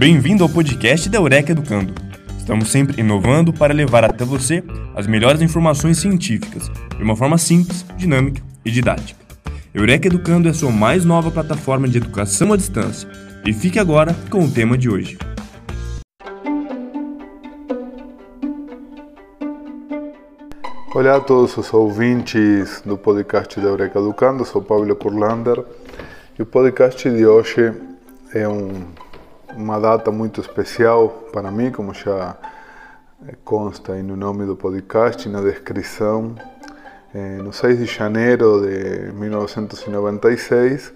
Bem-vindo ao podcast da Eureka Educando. Estamos sempre inovando para levar até você as melhores informações científicas de uma forma simples, dinâmica e didática. Eureka Educando é a sua mais nova plataforma de educação à distância. E fique agora com o tema de hoje. Olá a todos os ouvintes do podcast da Eureka Educando, sou Pablo Kurlander e o podcast de hoje é um, uma data muito especial para mim, como já consta aí no nome do podcast e na descrição. É, no 6 de janeiro de 1996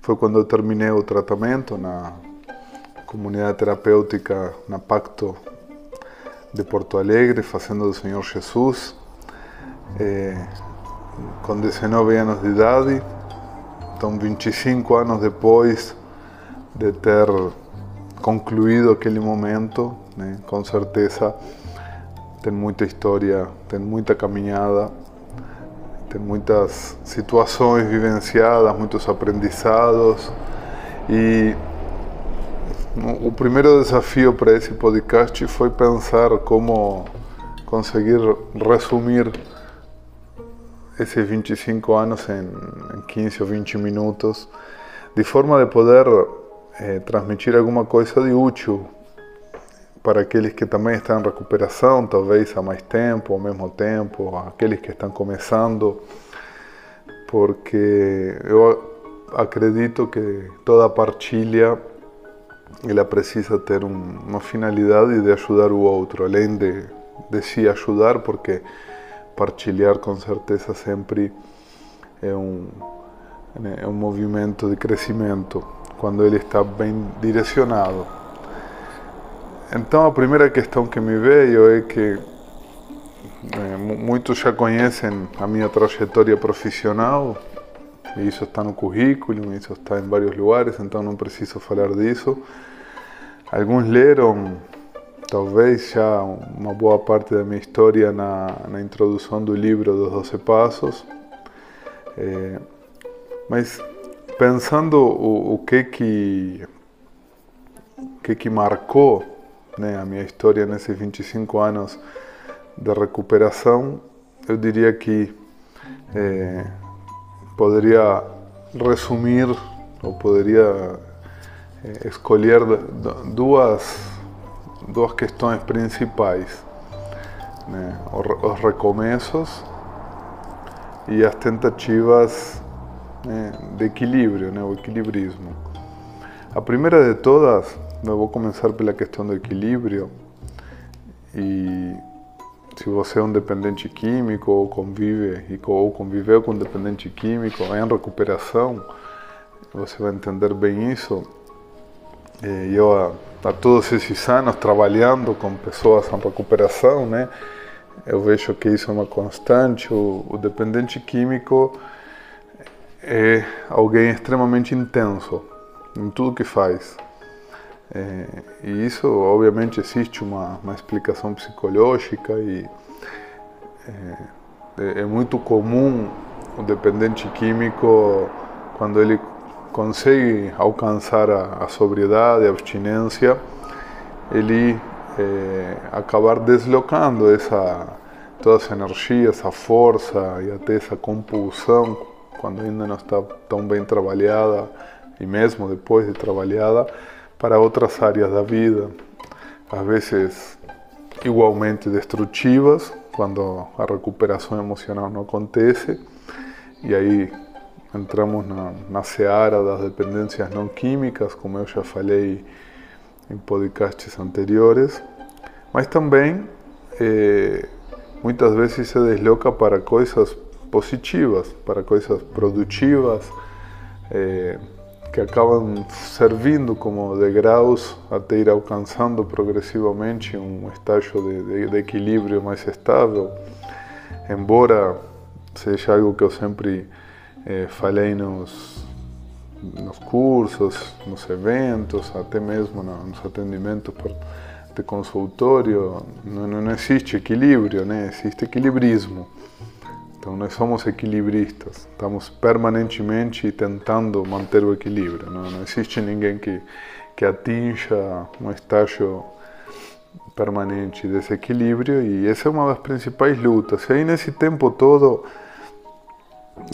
foi quando eu terminei o tratamento na comunidade terapêutica na Pacto de Porto Alegre, fazendo do Senhor Jesus é, com 19 anos de idade, então 25 anos depois de ter concluído aquele momento, né, com certeza tem muita história, tem muita caminhada, tem muitas situações vivenciadas, muitos aprendizados. E o primeiro desafio para esse podcast foi pensar como conseguir resumir esses 25 anos em, em 15 ou 20 minutos, de forma de poder eh, transmitir alguma coisa de útil para aqueles que também estão em recuperação, talvez há mais tempo, ao mesmo tempo, aqueles que estão começando, porque eu acredito que toda partilha ela precisa ter um, uma finalidade de ajudar o outro, além de, de se ajudar, porque partilhar com certeza sempre é um, é um movimento de crescimento, quando ele está bem direcionado. Então a primeira questão que me veio é que é, muitos já conhecem a minha trajetória profissional, e isso está no currículo, isso está em vários lugares, então não preciso falar disso. Alguns leram talvez já uma boa parte da minha história na, na introdução do livro dos Doze Passos, é, mas pensando o, o, que que que que marcou né, a minha história nesses 25 anos de recuperação, eu diria que é, poderia resumir ou poderia é, escolher duas duas questões principais, né? os recomeços e as tentativas né, de equilíbrio, né? o equilibrismo. A primeira de todas, eu vou começar pela questão do equilíbrio e se você é um dependente químico ou convive ou conviveu com um dependente químico em recuperação, você vai entender bem isso. Eu há todos esses anos trabalhando com pessoas em recuperação, né? Eu vejo que isso é uma constante. O, o dependente químico é alguém extremamente intenso em tudo que faz. É, e isso, obviamente, existe uma, uma explicação psicológica e é, é muito comum o dependente químico, quando ele consegue alcançar a, a sobriedade, a abstinência, ele é, acabar deslocando essa toda essa energia, essa força e até essa compulsão, quando ainda não está tão bem trabalhada e mesmo depois de trabalhada, para outras áreas da vida, às vezes igualmente destrutivas, quando a recuperação emocional não acontece, e aí entramos na, na seara das dependências não químicas, como eu já falei em podcasts anteriores, mas também eh, muitas vezes se desloca para coisas positivas, para coisas produtivas, eh, que acabam servindo como degraus até ir alcançando progressivamente um estágio de, de, de equilíbrio mais estável, embora seja algo que eu sempre é, falei nos, nos cursos, nos eventos, até mesmo nos atendimentos por, de consultório, não, não existe equilíbrio, né? existe equilibrismo. Então nós somos equilibristas, estamos permanentemente tentando manter o equilíbrio. Não, não existe ninguém que, que atinja um estágio permanente desse equilíbrio e essa é uma das principais lutas. E aí nesse tempo todo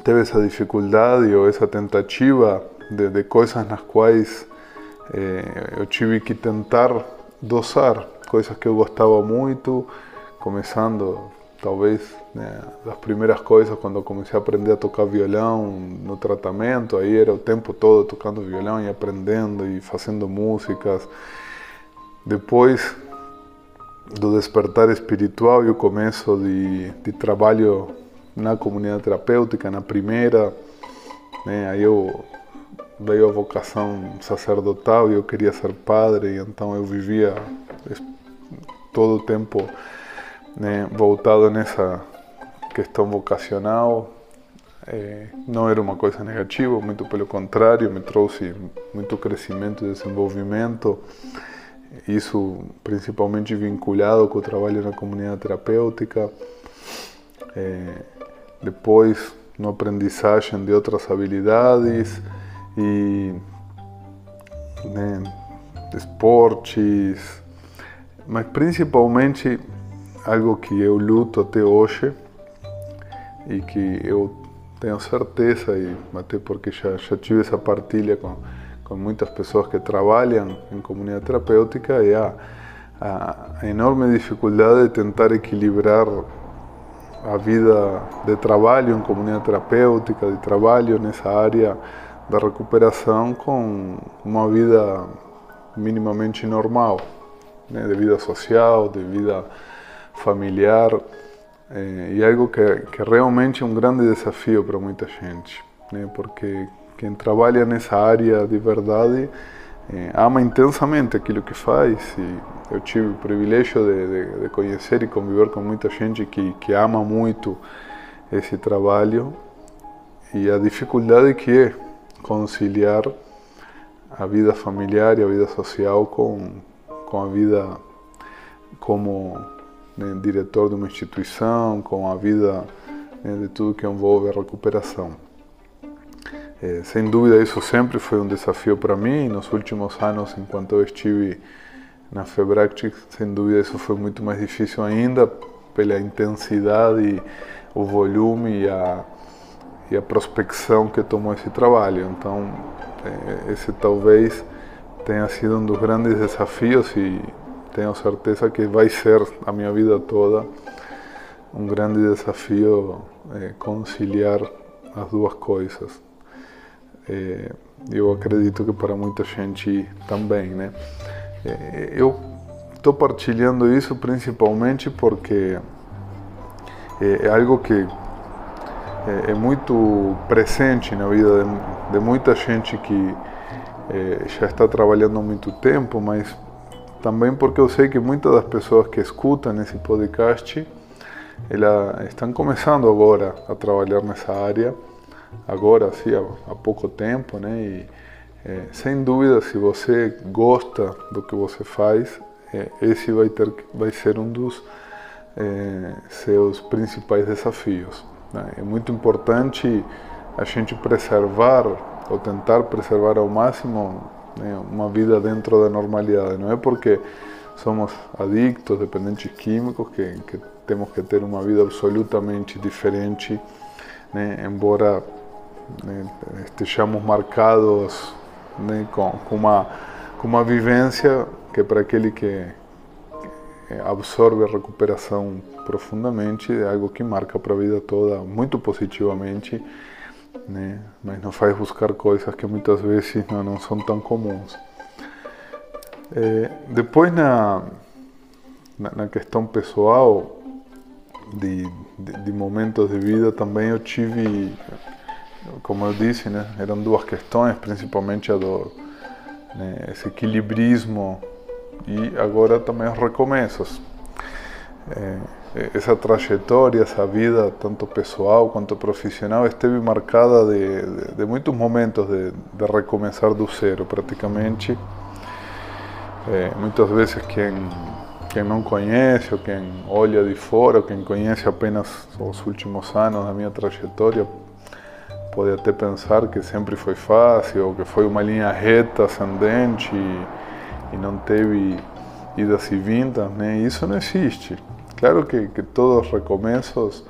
teve essa dificuldade ou essa tentativa de, de coisas nas quais eh, eu tive que tentar dosar coisas que eu gostava muito, começando talvez né, das primeiras coisas quando comecei a aprender a tocar violão no tratamento, aí era o tempo todo tocando violão e aprendendo e fazendo músicas. Depois do despertar espiritual e o começo de, de trabalho na comunidade terapêutica, na primeira, né, aí eu veio a vocação sacerdotal e eu queria ser padre, então eu vivia todo o tempo né, voltado nessa questão vocacional. É, não era uma coisa negativa, muito pelo contrário, me trouxe muito crescimento e desenvolvimento. Isso principalmente vinculado com o trabalho na comunidade terapêutica. É, depois, no aprendizagem de outras habilidades e né, esportes, mas principalmente algo que eu luto até hoje e que eu tenho certeza, e até porque já, já tive essa partilha com, com muitas pessoas que trabalham em comunidade terapêutica, é a, a enorme dificuldade de tentar equilibrar a vida de trabalho em comunidade terapêutica, de trabalho nessa área da recuperação com uma vida minimamente normal, né, de vida social, de vida familiar, é, e algo que, que realmente é um grande desafio para muita gente, né, porque quem trabalha nessa área de verdade é, ama intensamente aquilo que faz e eu tive o privilégio de, de, de, conhecer e conviver com muita gente que, que ama muito esse trabalho e a dificuldade que é conciliar a vida familiar e a vida social com, com a vida como né, diretor de uma instituição, com a vida né, de tudo que envolve a recuperação. É, sem dúvida, isso sempre foi um desafio para mim. Nos últimos anos, enquanto eu estive na Febract, sem dúvida, isso foi muito mais difícil ainda pela intensidade, o volume e a e a prospecção que tomou esse trabalho. Então, é, esse talvez tenha sido um dos grandes desafios e tenho certeza que vai ser a minha vida toda um grande desafio é, conciliar as duas coisas. É, eu acredito que para muita gente também, né? É, eu estou partilhando isso principalmente porque é, algo que é, muito presente na vida de, de muita gente que já está trabalhando há muito tempo, mas também porque eu sei que muitas das pessoas que escutam esse podcast elas estão começando agora a trabalhar nessa área, agora assim, há, há pouco tempo, né? E, é, sem dúvida, se você gosta do que você faz, é, esse vai, ter, vai ser um dos é, seus principais desafios. Né? É muito importante a gente preservar ou tentar preservar ao máximo né, uma vida dentro da normalidade. Não é porque somos adictos, dependentes químicos, que, que temos que ter uma vida absolutamente diferente, né, embora né, estejamos marcados né, com, com, uma, com uma vivência que para aquele que absorve a recuperação profundamente, é algo que marca para a vida toda muito positivamente, né? mas nos faz buscar coisas que muitas vezes não, não são tão comuns. É, depois, na, na, na, questão pessoal, de, de, de, momentos de vida, também eu tive, como eu disse, né? eram duas questões, principalmente a do né? esse equilibrismo e agora também os recomeços. É, essa trajetória, essa vida, tanto pessoal quanto profissional, esteve marcada de, de, de muitos momentos de, de, recomeçar do zero, praticamente. Muitas vezes quem, quem não conhece, ou quem olha de fora, ou quem conhece apenas os últimos anos da minha trajetória, pode até pensar que sempre foi fácil, ou que foi uma linha reta, ascendente, e não teve idas e vindas, né? Isso não existe. Claro que, que todos os recomeços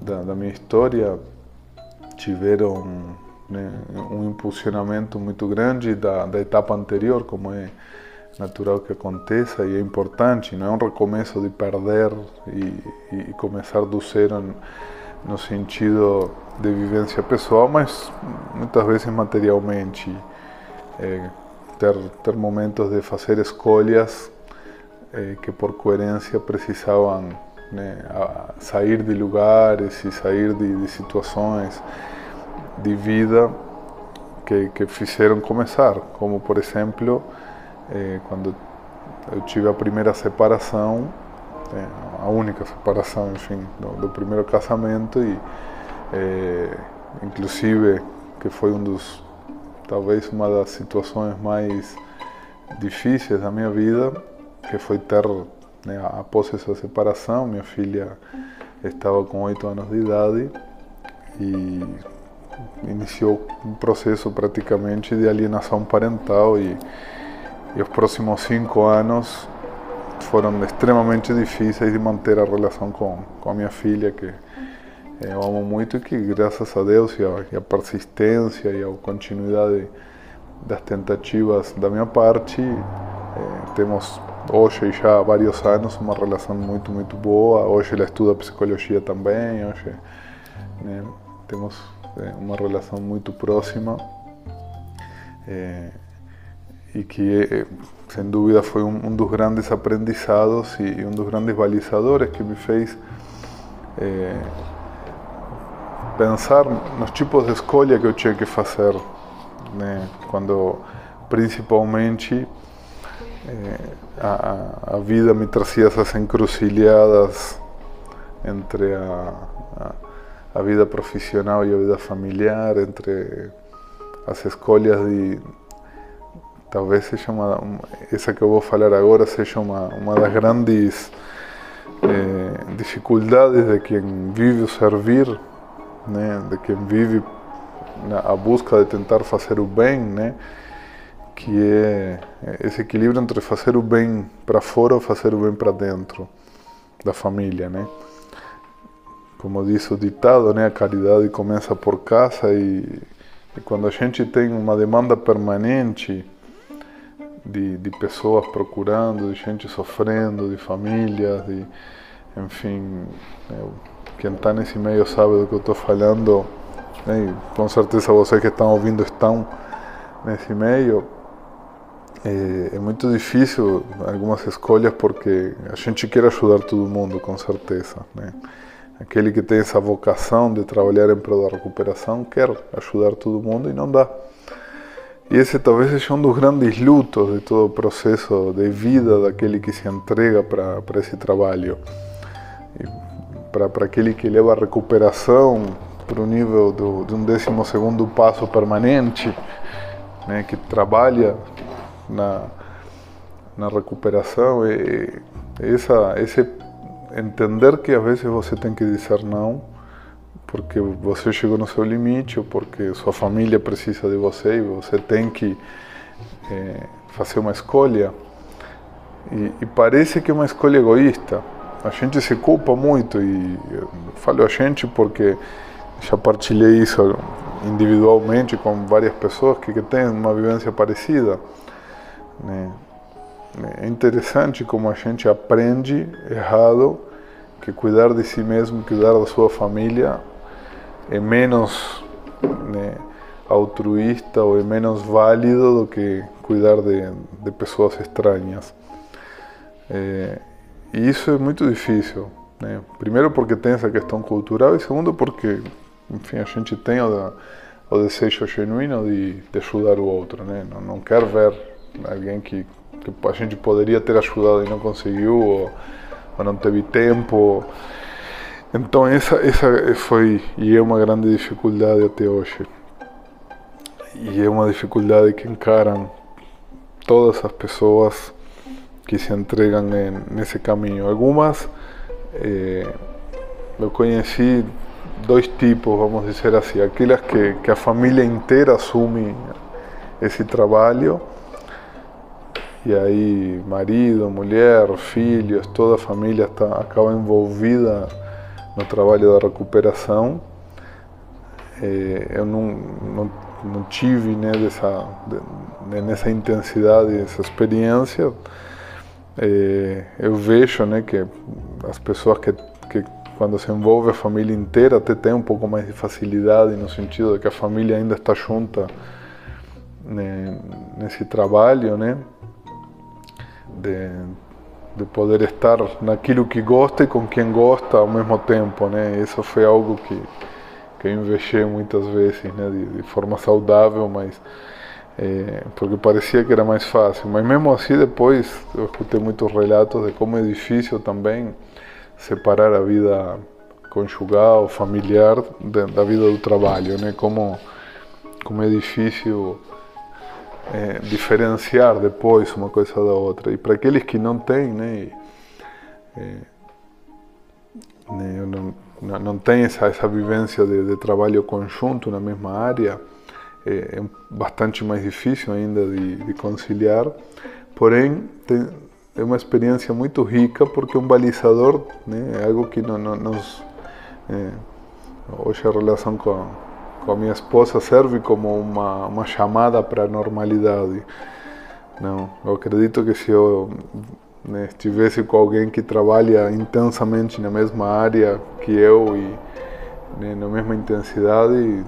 da, da minha história tiveram né, um impulsionamento muito grande da, da etapa anterior, como é natural que aconteça e é importante, não é um recomeço de perder e, e começar do zero no sentido de vivência pessoal, mas muitas vezes materialmente. É, ter, ter momentos de fazer escolhas é, que por coerência precisavam né, sair de lugares e sair de, de situações de vida que, que fizeram começar, como por exemplo, eh, quando eu tive a primeira separação, eh, a única separação, enfim, do, do primeiro casamento e eh, inclusive que foi um dos talvez uma das situações mais difíceis da minha vida, que foi ter né, após essa separação, minha filha estava com oito anos de idade e iniciou um processo praticamente de alienação parental. E, e os próximos cinco anos foram extremamente difíceis de manter a relação com, com a minha filha, que eu amo muito e que graças a Deus e a, e a persistência e a continuidade das tentativas da minha parte, eh, temos hoje já há vários anos uma relação muito, muito boa. Hoje ela estuda psicologia também, hoje né, temos é uma relação muito próxima é, e que, sem dúvida, foi um, um, dos grandes aprendizados e, um dos grandes balizadores que me fez é, pensar nos tipos de escolha que eu tinha que fazer, né, quando principalmente a, a, vida me trazia essas encruzilhadas entre a, a a vida profissional e a vida familiar, entre as escolhas de. Talvez seja uma. Essa que eu vou falar agora seja uma, uma das grandes eh, dificuldades de quem vive o servir, né? de quem vive a busca de tentar fazer o bem, né? Que é esse equilíbrio entre fazer o bem para fora ou fazer o bem para dentro da família, né? como diz o ditado, né, a caridade começa por casa e, e quando a gente tem uma demanda permanente de, de pessoas procurando, de gente sofrendo, de famílias, de, enfim, eu, quem está nesse meio sabe do que eu estou falando, né, com certeza vocês que estão ouvindo estão nesse meio. É, é muito difícil algumas escolhas porque a gente quer ajudar todo mundo, com certeza. Né? Aquele que tem essa vocação de trabalhar em prol da recuperação quer ajudar todo mundo e não dá. E esse talvez seja um dos grandes lutos de todo o processo de vida daquele que se entrega para esse trabalho. Para aquele que leva a recuperação para o nível do, de um décimo segundo passo permanente, né, que trabalha na, na recuperação, e essa, esse entender que às vezes você tem que dizer não porque você chegou no seu limite ou porque sua família precisa de você e você tem que é, fazer uma escolha. E, e, parece que é uma escolha egoísta. A gente se culpa muito e falo a gente porque já partilhei isso individualmente com várias pessoas que, que têm uma vivência parecida. Né? É interessante como a gente aprende errado que cuidar de si mesmo, cuidar da sua família é menos né, altruísta ou é menos válido do que cuidar de, de pessoas estranhas. É, e isso é muito difícil. Né? Primeiro porque tem essa questão cultural e segundo porque, enfim, a gente tem o, o desejo genuíno de, de ajudar o outro. Né? Não, não quer ver alguém que que a gente poderia ter ajudado e não conseguiu, ou, ou não teve tempo. Então essa, essa foi e é uma grande dificuldade até hoje. E é uma dificuldade que encaram todas as pessoas que se entregam nesse caminho. Algumas eh, eu conheci dois tipos, vamos dizer assim, aquelas que, que a família inteira assume esse trabalho e aí marido, mulher, filhos, toda a família está, acaba envolvida no trabalho da recuperação. É, eu não, não, não tive né, dessa, de, nessa intensidade, essa experiência. É, eu vejo né, que as pessoas que, que quando se envolve a família inteira até tem um pouco mais de facilidade no sentido de que a família ainda está junta né, nesse trabalho, né? De, de poder estar naquilo que gosta e com quem gosta ao mesmo tempo, né? Isso foi algo que que eu investi muitas vezes, né? De, de forma saudável, mas é, porque parecia que era mais fácil. Mas mesmo assim depois eu escutei muitos relatos de como é difícil também separar a vida conjugal, familiar da vida do trabalho, né? Como como é difícil é, diferenciar depois uma coisa da outra. E para aqueles que não têm, né, é, não, não, não tem essa, essa vivência de, de, trabalho conjunto na mesma área, é, é bastante mais difícil ainda de, de conciliar. Porém, tem, é uma experiência muito rica porque um balizador né, é algo que não, não, nos. Hoje a relação com com a minha esposa serve como uma, uma chamada para a normalidade. Não, eu acredito que se eu né, estivesse com alguém que trabalha intensamente na mesma área que eu e né, na mesma intensidade,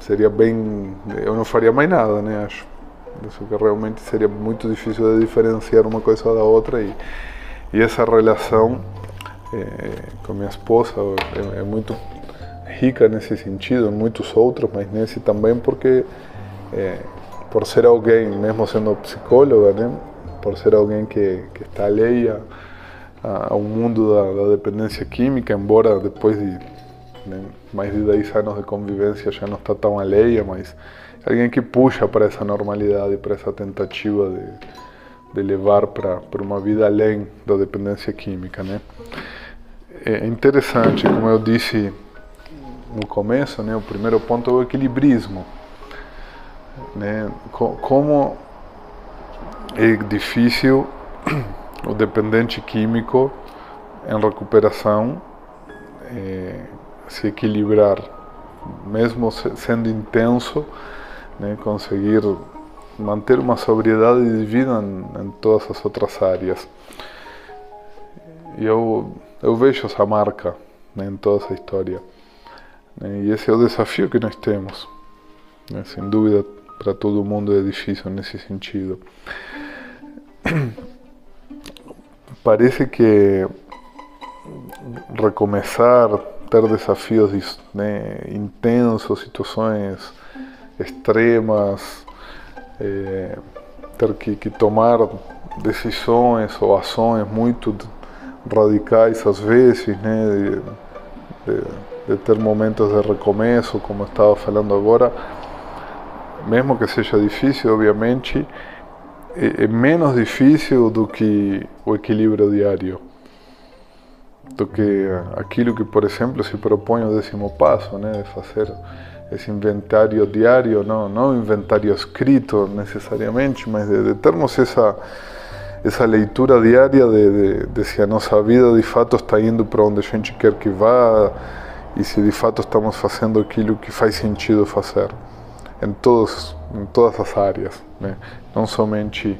seria bem. Eu não faria mais nada, né? Acho. Isso que realmente seria muito difícil de diferenciar uma coisa da outra e, e essa relação é, com minha esposa é, é muito rica nesse sentido, em muitos outros, mas nesse também porque é, por ser alguém, mesmo sendo psicóloga, né, por ser alguém que, que está alheia ao mundo da, da, dependência química, embora depois de né, mais de 10 anos de convivência já não está tão alheia, mas alguém que puxa para essa normalidade, para essa tentativa de, de levar para uma vida além da dependência química, né? É interessante, como eu disse no começo, né, o primeiro ponto é o equilibrismo. Né? Como é difícil o dependente químico em recuperação é, se equilibrar, mesmo sendo intenso, né, conseguir manter uma sobriedade de vida em, em todas as outras áreas. E eu, eu vejo essa marca né, em toda essa história. E esse é o desafio que nós temos. Né? Sem dúvida, para todo mundo é difícil nesse sentido. Parece que recomeçar, ter desafios né, intensos, situações extremas, é, ter que, que, tomar decisões ou ações muito radicais às vezes, né, de, de, de ter momentos de recomeço, como estava falando agora, mesmo que seja difícil, obviamente, é, menos difícil do que o equilíbrio diário, do que aquilo que, por exemplo, se propõe o décimo passo, né, de fazer esse inventário diário, não, não inventário escrito necessariamente, mas de, de termos essa essa leitura diária de, de, de se a nossa vida de fato está indo para onde a gente quer que vá, e se de fato estamos fazendo aquilo que faz sentido fazer em, todos, em todas as áreas, né? não somente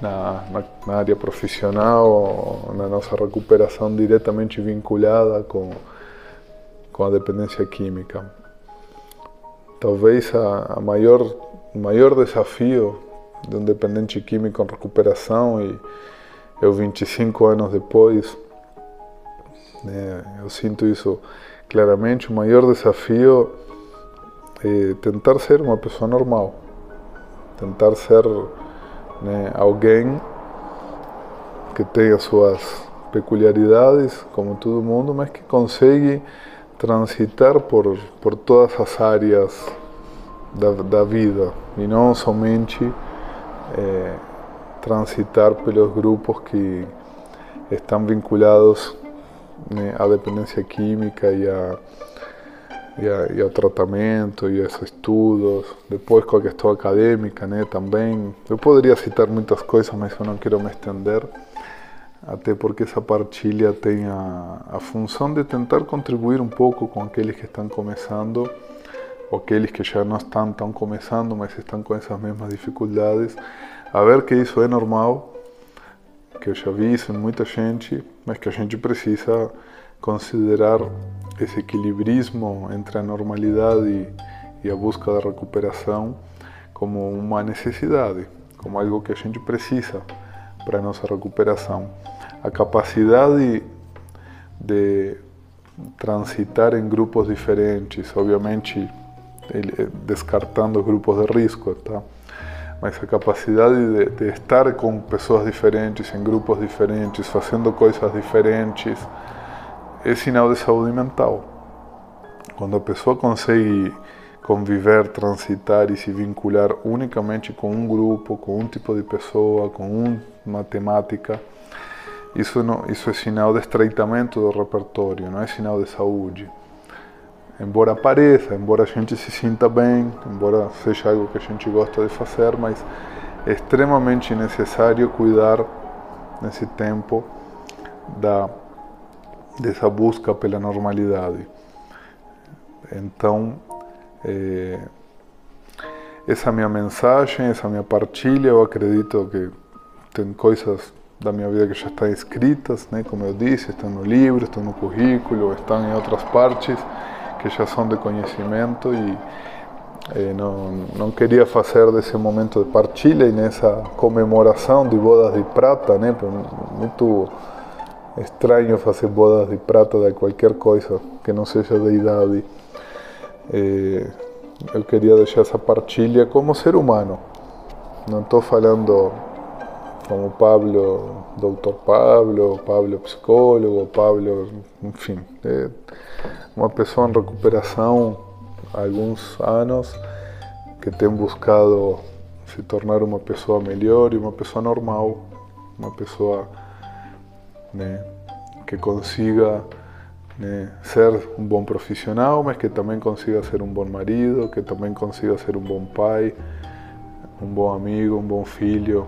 na, na, na, área profissional na nossa recuperação diretamente vinculada com, com a dependência química. Talvez a, a maior, o maior desafio de um dependente químico em recuperação e eu 25 anos depois, né, eu sinto isso claramente o maior desafio é tentar ser uma pessoa normal, tentar ser né, alguém que as suas peculiaridades, como todo mundo, mas que consegue transitar por, por todas as áreas da, da vida. E não somente é, transitar pelos grupos que estão vinculados né, a dependência química e a, e, a, e ao tratamento e aos estudos, depois com a questão acadêmica né, também. Eu poderia citar muitas coisas, mas eu não quero me estender, até porque essa partilha tem a, a função de tentar contribuir um pouco com aqueles que estão começando, ou aqueles que já não estão tão começando, mas estão com essas mesmas dificuldades, a ver que isso é normal, que eu já vi isso em muita gente, mas que a gente precisa considerar esse equilibrismo entre a normalidade e a busca da recuperação como uma necessidade, como algo que a gente precisa para a nossa recuperação. A capacidade de transitar em grupos diferentes, obviamente descartando grupos de risco, tá? Mas a capacidade de, de, estar com pessoas diferentes, em grupos diferentes, fazendo coisas diferentes, é sinal de saúde mental. Quando a pessoa consegue conviver, transitar e se vincular unicamente com um grupo, com um tipo de pessoa, com uma temática, isso, não, isso é sinal de estreitamento do repertório, não é sinal de saúde embora pareça, embora a gente se sinta bem, embora seja algo que a gente gosta de fazer, mas é extremamente necessário cuidar nesse tempo da dessa busca pela normalidade. Então, é, essa minha mensagem, essa minha partilha, eu acredito que tem coisas da minha vida que já estão escritas, né? como eu disse, estão no livro, estão no currículo, estão em outras partes que já são de conhecimento e eh, não, não queria fazer desse momento de partilha e nessa comemoração de bodas de prata, né? Muito estranho fazer bodas de prata de qualquer coisa que não seja de idade. Eh, eu queria deixar essa partilha como ser humano. Não estou falando como Pablo, doutor Pablo, Pablo psicólogo, Pablo, enfim. É, uma pessoa em recuperação há alguns anos que tem buscado se tornar uma pessoa melhor e uma pessoa normal, uma pessoa né, que consiga né, ser um bom profissional, mas que também consiga ser um bom marido, que também consiga ser um bom pai, um bom amigo, um bom filho,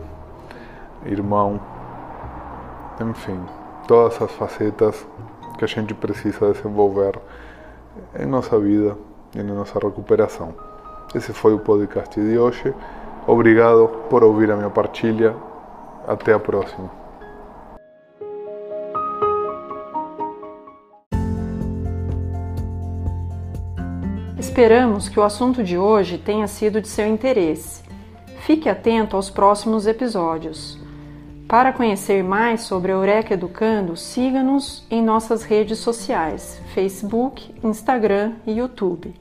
irmão, enfim, todas as facetas que a gente precisa desenvolver em nossa vida e na nossa recuperação. Esse foi o podcast de hoje. Obrigado por ouvir a minha partilha. Até a próxima. Esperamos que o assunto de hoje tenha sido de seu interesse. Fique atento aos próximos episódios. Para conhecer mais sobre a Eureka Educando, siga-nos em nossas redes sociais, Facebook, Instagram e YouTube.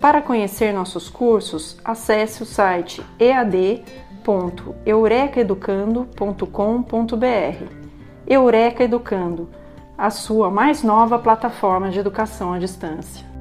Para conhecer nossos cursos, acesse o site ead.eurekaeducando.com.br. Eureka Educando, a sua mais nova plataforma de educação à distância.